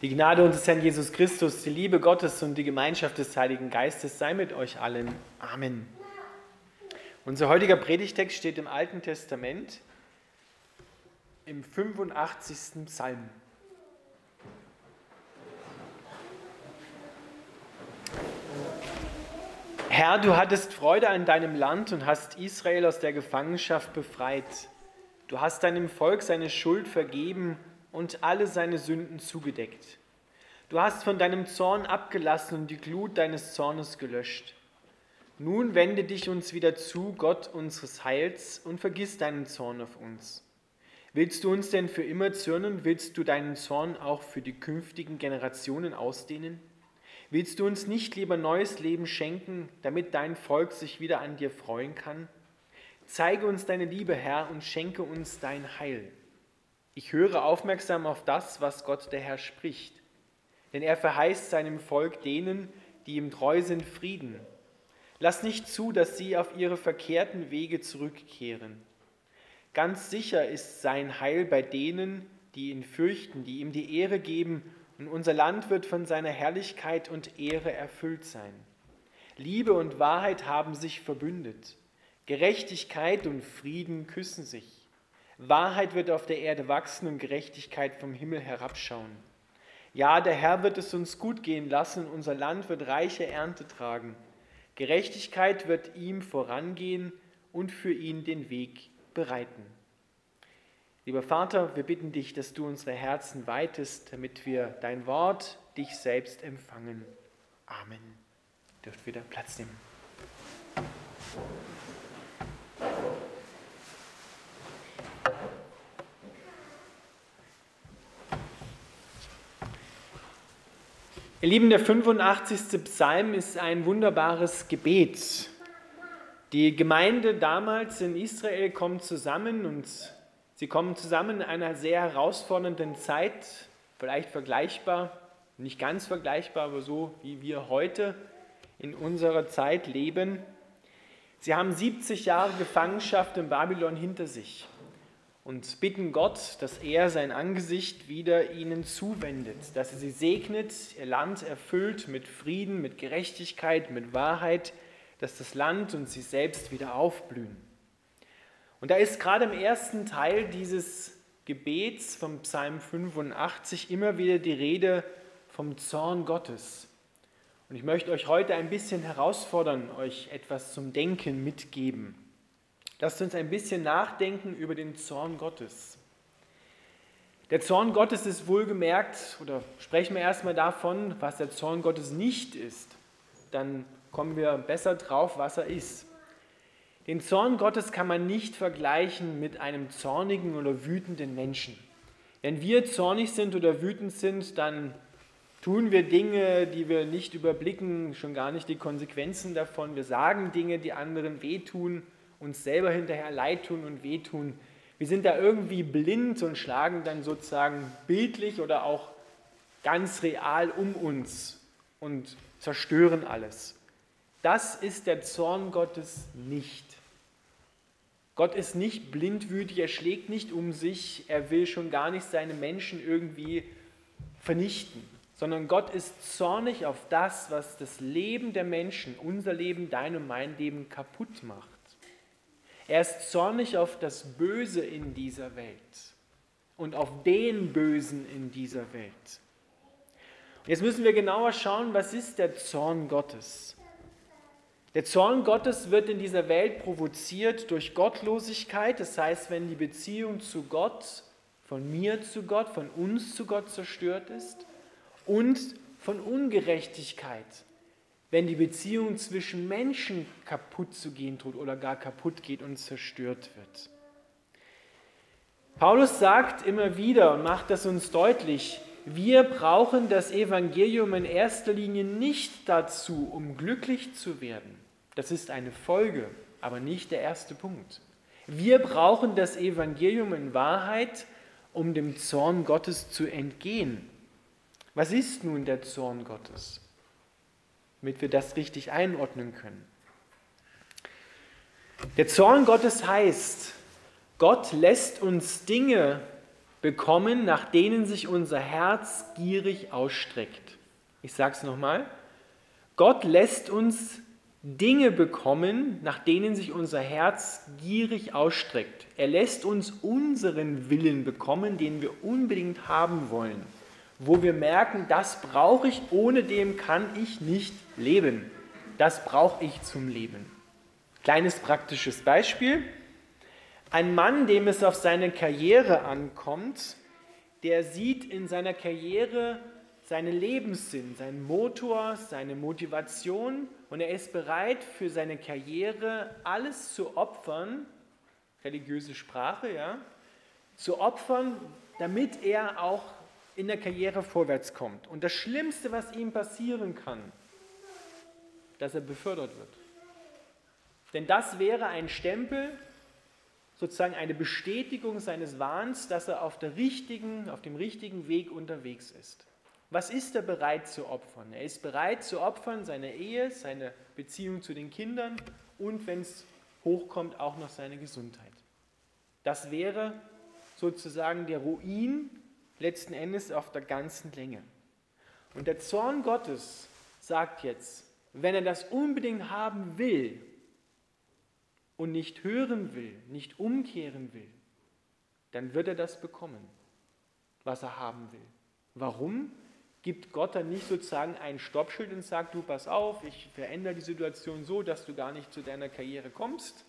Die Gnade unseres Herrn Jesus Christus, die Liebe Gottes und die Gemeinschaft des Heiligen Geistes sei mit euch allen. Amen. Unser heutiger Predigtext steht im Alten Testament im 85. Psalm. Herr, du hattest Freude an deinem Land und hast Israel aus der Gefangenschaft befreit. Du hast deinem Volk seine Schuld vergeben und alle seine Sünden zugedeckt. Du hast von deinem Zorn abgelassen und die Glut deines Zornes gelöscht. Nun wende dich uns wieder zu, Gott unseres Heils, und vergiss deinen Zorn auf uns. Willst du uns denn für immer zürnen? Willst du deinen Zorn auch für die künftigen Generationen ausdehnen? Willst du uns nicht lieber neues Leben schenken, damit dein Volk sich wieder an dir freuen kann? Zeige uns deine Liebe, Herr, und schenke uns dein Heil. Ich höre aufmerksam auf das, was Gott der Herr spricht. Denn er verheißt seinem Volk denen, die ihm treu sind, Frieden. Lass nicht zu, dass sie auf ihre verkehrten Wege zurückkehren. Ganz sicher ist sein Heil bei denen, die ihn fürchten, die ihm die Ehre geben, und unser Land wird von seiner Herrlichkeit und Ehre erfüllt sein. Liebe und Wahrheit haben sich verbündet. Gerechtigkeit und Frieden küssen sich. Wahrheit wird auf der Erde wachsen und Gerechtigkeit vom Himmel herabschauen. Ja, der Herr wird es uns gut gehen lassen, unser Land wird reiche Ernte tragen. Gerechtigkeit wird ihm vorangehen und für ihn den Weg bereiten. Lieber Vater, wir bitten dich, dass du unsere Herzen weitest, damit wir dein Wort, dich selbst empfangen. Amen. Dürft wieder Platz nehmen. Ihr Lieben, der 85. Psalm ist ein wunderbares Gebet. Die Gemeinde damals in Israel kommt zusammen und sie kommen zusammen in einer sehr herausfordernden Zeit, vielleicht vergleichbar, nicht ganz vergleichbar, aber so wie wir heute in unserer Zeit leben. Sie haben 70 Jahre Gefangenschaft in Babylon hinter sich und bitten Gott, dass er sein Angesicht wieder ihnen zuwendet, dass er sie segnet, ihr Land erfüllt mit Frieden, mit Gerechtigkeit, mit Wahrheit, dass das Land und sie selbst wieder aufblühen. Und da ist gerade im ersten Teil dieses Gebets vom Psalm 85 immer wieder die Rede vom Zorn Gottes. Und ich möchte euch heute ein bisschen herausfordern, euch etwas zum Denken mitgeben. Lasst uns ein bisschen nachdenken über den Zorn Gottes. Der Zorn Gottes ist wohlgemerkt, oder sprechen wir erstmal davon, was der Zorn Gottes nicht ist. Dann kommen wir besser drauf, was er ist. Den Zorn Gottes kann man nicht vergleichen mit einem zornigen oder wütenden Menschen. Wenn wir zornig sind oder wütend sind, dann tun wir Dinge, die wir nicht überblicken, schon gar nicht die Konsequenzen davon. Wir sagen Dinge, die anderen wehtun uns selber hinterher leid tun und wehtun. Wir sind da irgendwie blind und schlagen dann sozusagen bildlich oder auch ganz real um uns und zerstören alles. Das ist der Zorn Gottes nicht. Gott ist nicht blindwütig, er schlägt nicht um sich, er will schon gar nicht seine Menschen irgendwie vernichten, sondern Gott ist zornig auf das, was das Leben der Menschen, unser Leben, dein und mein Leben kaputt macht. Er ist zornig auf das Böse in dieser Welt und auf den Bösen in dieser Welt. Jetzt müssen wir genauer schauen, was ist der Zorn Gottes? Der Zorn Gottes wird in dieser Welt provoziert durch Gottlosigkeit, das heißt, wenn die Beziehung zu Gott, von mir zu Gott, von uns zu Gott zerstört ist, und von Ungerechtigkeit, wenn die Beziehung zwischen Menschen kaputt zu gehen droht oder gar kaputt geht und zerstört wird. Paulus sagt immer wieder und macht das uns deutlich, wir brauchen das Evangelium in erster Linie nicht dazu, um glücklich zu werden. Das ist eine Folge, aber nicht der erste Punkt. Wir brauchen das Evangelium in Wahrheit, um dem Zorn Gottes zu entgehen. Was ist nun der Zorn Gottes? Damit wir das richtig einordnen können. Der Zorn Gottes heißt, Gott lässt uns Dinge bekommen, nach denen sich unser Herz gierig ausstreckt. Ich sage es nochmal. Gott lässt uns Dinge bekommen, nach denen sich unser Herz gierig ausstreckt. Er lässt uns unseren Willen bekommen, den wir unbedingt haben wollen, wo wir merken, das brauche ich, ohne dem kann ich nicht leben. Das brauche ich zum Leben. Kleines praktisches Beispiel. Ein Mann, dem es auf seine Karriere ankommt, der sieht in seiner Karriere seinen Lebenssinn, seinen Motor, seine Motivation und er ist bereit für seine Karriere alles zu opfern, religiöse Sprache, ja, zu opfern, damit er auch in der Karriere vorwärts kommt. Und das Schlimmste, was ihm passieren kann, dass er befördert wird. Denn das wäre ein Stempel, sozusagen eine Bestätigung seines Wahns, dass er auf, der richtigen, auf dem richtigen Weg unterwegs ist. Was ist er bereit zu opfern? Er ist bereit zu opfern seine Ehe, seine Beziehung zu den Kindern und, wenn es hochkommt, auch noch seine Gesundheit. Das wäre sozusagen der Ruin letzten Endes auf der ganzen Länge. Und der Zorn Gottes sagt jetzt, wenn er das unbedingt haben will und nicht hören will, nicht umkehren will, dann wird er das bekommen, was er haben will. Warum? gibt Gott dann nicht sozusagen ein Stoppschild und sagt, du pass auf, ich verändere die Situation so, dass du gar nicht zu deiner Karriere kommst.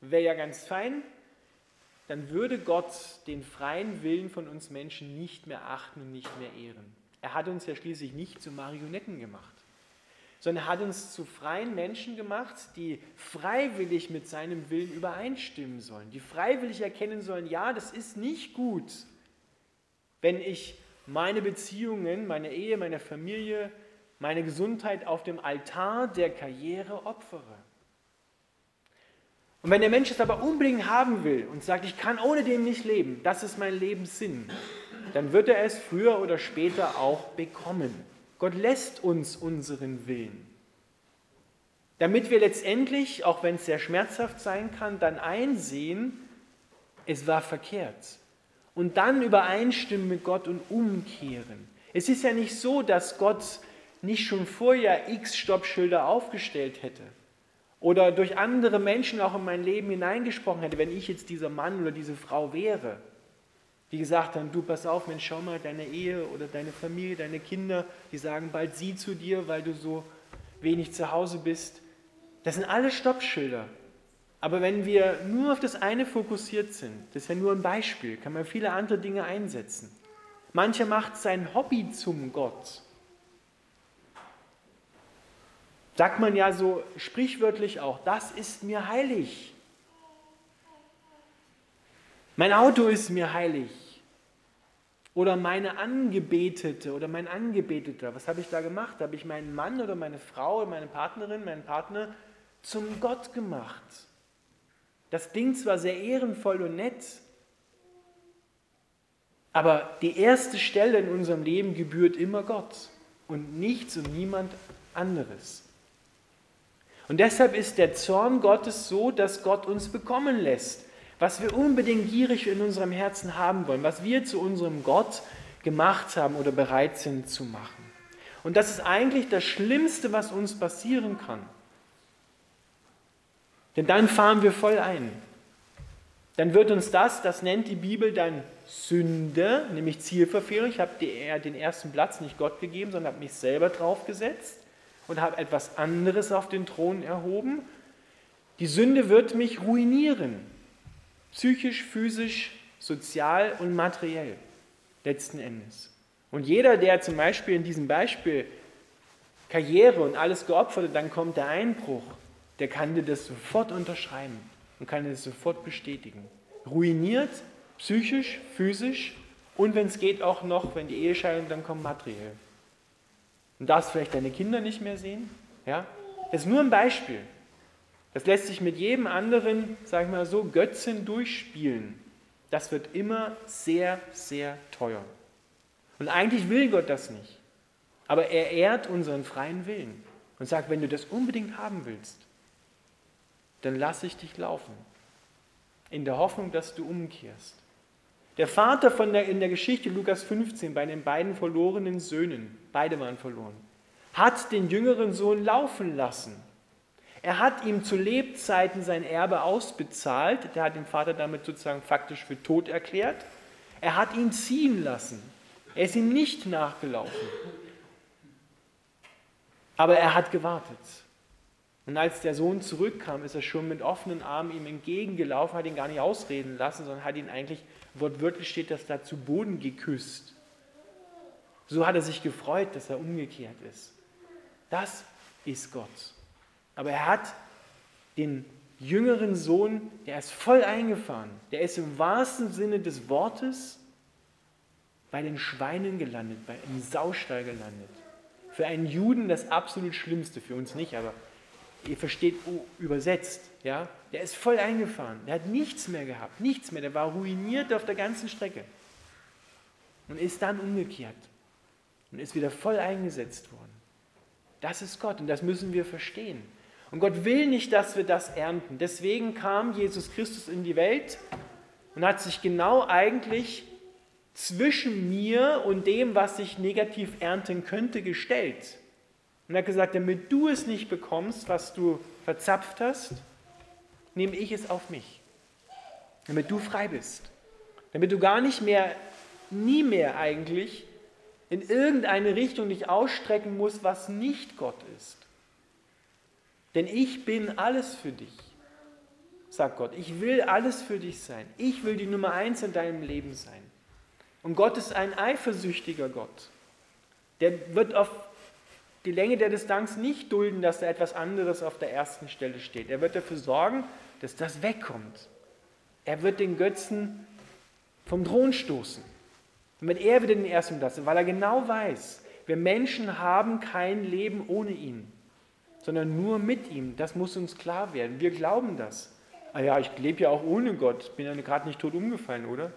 Wäre ja ganz fein. Dann würde Gott den freien Willen von uns Menschen nicht mehr achten und nicht mehr ehren. Er hat uns ja schließlich nicht zu Marionetten gemacht, sondern er hat uns zu freien Menschen gemacht, die freiwillig mit seinem Willen übereinstimmen sollen, die freiwillig erkennen sollen, ja, das ist nicht gut, wenn ich meine Beziehungen, meine Ehe, meine Familie, meine Gesundheit auf dem Altar der Karriere opfere. Und wenn der Mensch es aber unbedingt haben will und sagt, ich kann ohne dem nicht leben, das ist mein Lebenssinn, dann wird er es früher oder später auch bekommen. Gott lässt uns unseren Willen. Damit wir letztendlich, auch wenn es sehr schmerzhaft sein kann, dann einsehen, es war verkehrt und dann übereinstimmen mit Gott und umkehren. Es ist ja nicht so, dass Gott nicht schon vorher x Stoppschilder aufgestellt hätte oder durch andere Menschen auch in mein Leben hineingesprochen hätte, wenn ich jetzt dieser Mann oder diese Frau wäre. Die gesagt haben, du pass auf, Mensch, schau mal, deine Ehe oder deine Familie, deine Kinder, die sagen bald sie zu dir, weil du so wenig zu Hause bist. Das sind alle Stoppschilder. Aber wenn wir nur auf das eine fokussiert sind, das ist ja nur ein Beispiel, kann man viele andere Dinge einsetzen. Mancher macht sein Hobby zum Gott. Sagt man ja so sprichwörtlich auch, das ist mir heilig. Mein Auto ist mir heilig. Oder meine Angebetete oder mein Angebeteter. Was habe ich da gemacht? Habe ich meinen Mann oder meine Frau oder meine Partnerin, meinen Partner zum Gott gemacht? Das klingt zwar sehr ehrenvoll und nett, aber die erste Stelle in unserem Leben gebührt immer Gott und nichts und niemand anderes. Und deshalb ist der Zorn Gottes so, dass Gott uns bekommen lässt, was wir unbedingt gierig in unserem Herzen haben wollen, was wir zu unserem Gott gemacht haben oder bereit sind zu machen. Und das ist eigentlich das Schlimmste, was uns passieren kann. Denn dann fahren wir voll ein. Dann wird uns das, das nennt die Bibel dann Sünde, nämlich Zielverfehlung. Ich habe den ersten Platz nicht Gott gegeben, sondern habe mich selber draufgesetzt und habe etwas anderes auf den Thron erhoben. Die Sünde wird mich ruinieren, psychisch, physisch, sozial und materiell, letzten Endes. Und jeder, der zum Beispiel in diesem Beispiel Karriere und alles geopfert hat, dann kommt der Einbruch, der kann dir das sofort unterschreiben und kann dir das sofort bestätigen. Ruiniert, psychisch, physisch und wenn es geht auch noch, wenn die Ehescheidung dann kommt, materiell. Und darfst vielleicht deine Kinder nicht mehr sehen. Ja? Das ist nur ein Beispiel. Das lässt sich mit jedem anderen, sag ich mal so, Götzen durchspielen. Das wird immer sehr, sehr teuer. Und eigentlich will Gott das nicht. Aber er ehrt unseren freien Willen und sagt, wenn du das unbedingt haben willst, dann lasse ich dich laufen, in der Hoffnung, dass du umkehrst. Der Vater von der, in der Geschichte Lukas 15 bei den beiden verlorenen Söhnen, beide waren verloren, hat den jüngeren Sohn laufen lassen. Er hat ihm zu Lebzeiten sein Erbe ausbezahlt. Der hat den Vater damit sozusagen faktisch für tot erklärt. Er hat ihn ziehen lassen. Er ist ihm nicht nachgelaufen. Aber er hat gewartet. Und als der Sohn zurückkam, ist er schon mit offenen Armen ihm entgegengelaufen, hat ihn gar nicht ausreden lassen, sondern hat ihn eigentlich, wortwörtlich steht das da, zu Boden geküsst. So hat er sich gefreut, dass er umgekehrt ist. Das ist Gott. Aber er hat den jüngeren Sohn, der ist voll eingefahren. Der ist im wahrsten Sinne des Wortes bei den Schweinen gelandet, bei einem Saustall gelandet. Für einen Juden das absolut Schlimmste, für uns nicht, aber ihr versteht oh, übersetzt, ja, der ist voll eingefahren. Der hat nichts mehr gehabt, nichts mehr. Der war ruiniert auf der ganzen Strecke und ist dann umgekehrt und ist wieder voll eingesetzt worden. Das ist Gott und das müssen wir verstehen. Und Gott will nicht, dass wir das ernten. Deswegen kam Jesus Christus in die Welt und hat sich genau eigentlich zwischen mir und dem, was ich negativ ernten könnte, gestellt. Und er hat gesagt, damit du es nicht bekommst, was du verzapft hast, nehme ich es auf mich. Damit du frei bist. Damit du gar nicht mehr, nie mehr eigentlich, in irgendeine Richtung dich ausstrecken musst, was nicht Gott ist. Denn ich bin alles für dich, sagt Gott. Ich will alles für dich sein. Ich will die Nummer eins in deinem Leben sein. Und Gott ist ein eifersüchtiger Gott. Der wird auf die Länge der Distanz nicht dulden, dass da etwas anderes auf der ersten Stelle steht. Er wird dafür sorgen, dass das wegkommt. Er wird den Götzen vom Thron stoßen. Wenn er wieder den ersten Platz, weil er genau weiß, wir Menschen haben kein Leben ohne ihn, sondern nur mit ihm. Das muss uns klar werden. Wir glauben das. Ah ja, ich lebe ja auch ohne Gott. Bin ja gerade nicht tot umgefallen, oder?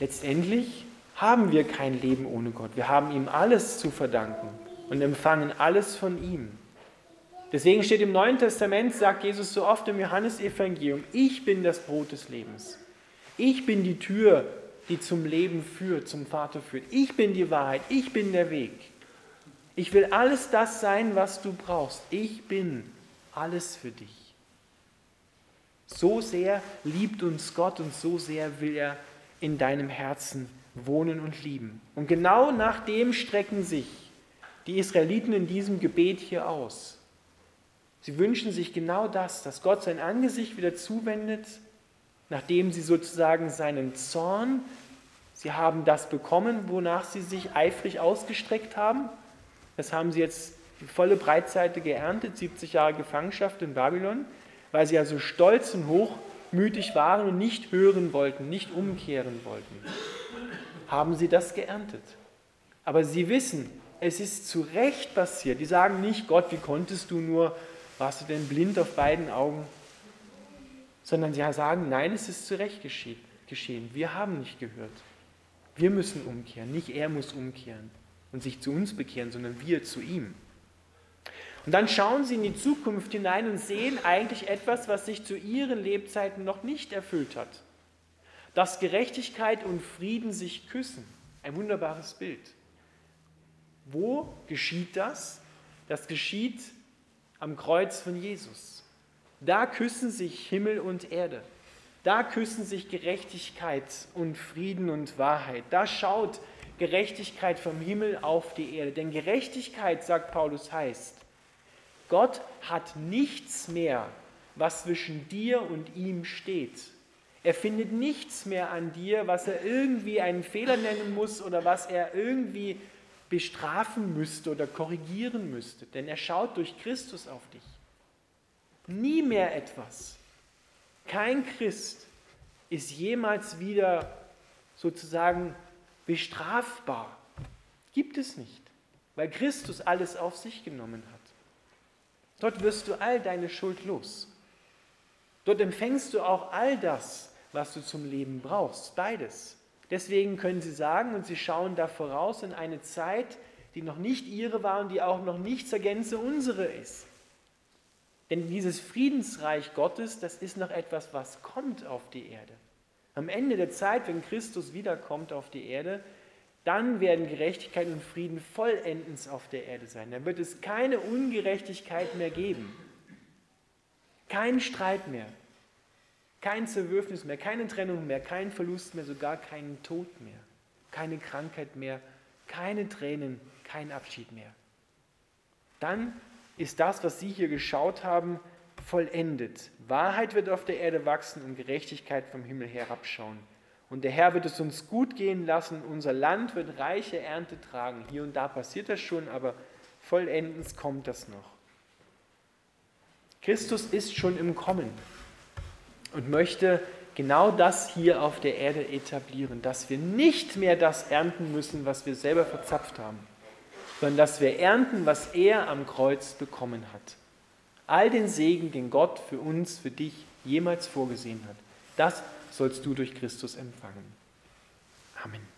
Letztendlich haben wir kein Leben ohne Gott. Wir haben ihm alles zu verdanken und empfangen alles von ihm. Deswegen steht im Neuen Testament, sagt Jesus so oft im Johannesevangelium, ich bin das Brot des Lebens. Ich bin die Tür, die zum Leben führt, zum Vater führt. Ich bin die Wahrheit, ich bin der Weg. Ich will alles das sein, was du brauchst. Ich bin alles für dich. So sehr liebt uns Gott und so sehr will er in deinem Herzen wohnen und lieben. Und genau nach dem strecken sich die Israeliten in diesem Gebet hier aus. Sie wünschen sich genau das, dass Gott sein Angesicht wieder zuwendet, nachdem sie sozusagen seinen Zorn, sie haben das bekommen, wonach sie sich eifrig ausgestreckt haben. Das haben sie jetzt die volle Breitseite geerntet, 70 Jahre Gefangenschaft in Babylon, weil sie ja so stolz und hochmütig waren und nicht hören wollten, nicht umkehren wollten haben sie das geerntet. Aber sie wissen, es ist zu Recht passiert. Die sagen nicht, Gott, wie konntest du nur, warst du denn blind auf beiden Augen? Sondern sie sagen, nein, es ist zu Recht geschehen. Wir haben nicht gehört. Wir müssen umkehren. Nicht er muss umkehren und sich zu uns bekehren, sondern wir zu ihm. Und dann schauen sie in die Zukunft hinein und sehen eigentlich etwas, was sich zu ihren Lebzeiten noch nicht erfüllt hat dass Gerechtigkeit und Frieden sich küssen. Ein wunderbares Bild. Wo geschieht das? Das geschieht am Kreuz von Jesus. Da küssen sich Himmel und Erde. Da küssen sich Gerechtigkeit und Frieden und Wahrheit. Da schaut Gerechtigkeit vom Himmel auf die Erde. Denn Gerechtigkeit, sagt Paulus, heißt, Gott hat nichts mehr, was zwischen dir und ihm steht. Er findet nichts mehr an dir, was er irgendwie einen Fehler nennen muss oder was er irgendwie bestrafen müsste oder korrigieren müsste. Denn er schaut durch Christus auf dich. Nie mehr etwas. Kein Christ ist jemals wieder sozusagen bestrafbar. Gibt es nicht, weil Christus alles auf sich genommen hat. Dort wirst du all deine Schuld los. Dort empfängst du auch all das, was du zum Leben brauchst. Beides. Deswegen können sie sagen, und sie schauen da voraus in eine Zeit, die noch nicht ihre war und die auch noch nicht zur Gänze unsere ist. Denn dieses Friedensreich Gottes, das ist noch etwas, was kommt auf die Erde. Am Ende der Zeit, wenn Christus wiederkommt auf die Erde, dann werden Gerechtigkeit und Frieden vollendens auf der Erde sein. Dann wird es keine Ungerechtigkeit mehr geben. Kein Streit mehr. Kein Zerwürfnis mehr, keine Trennung mehr, kein Verlust mehr, sogar keinen Tod mehr. Keine Krankheit mehr, keine Tränen, kein Abschied mehr. Dann ist das, was Sie hier geschaut haben, vollendet. Wahrheit wird auf der Erde wachsen und Gerechtigkeit vom Himmel herabschauen. Und der Herr wird es uns gut gehen lassen. Unser Land wird reiche Ernte tragen. Hier und da passiert das schon, aber vollendens kommt das noch. Christus ist schon im Kommen und möchte genau das hier auf der Erde etablieren, dass wir nicht mehr das ernten müssen, was wir selber verzapft haben, sondern dass wir ernten, was er am Kreuz bekommen hat. All den Segen, den Gott für uns, für dich jemals vorgesehen hat, das sollst du durch Christus empfangen. Amen.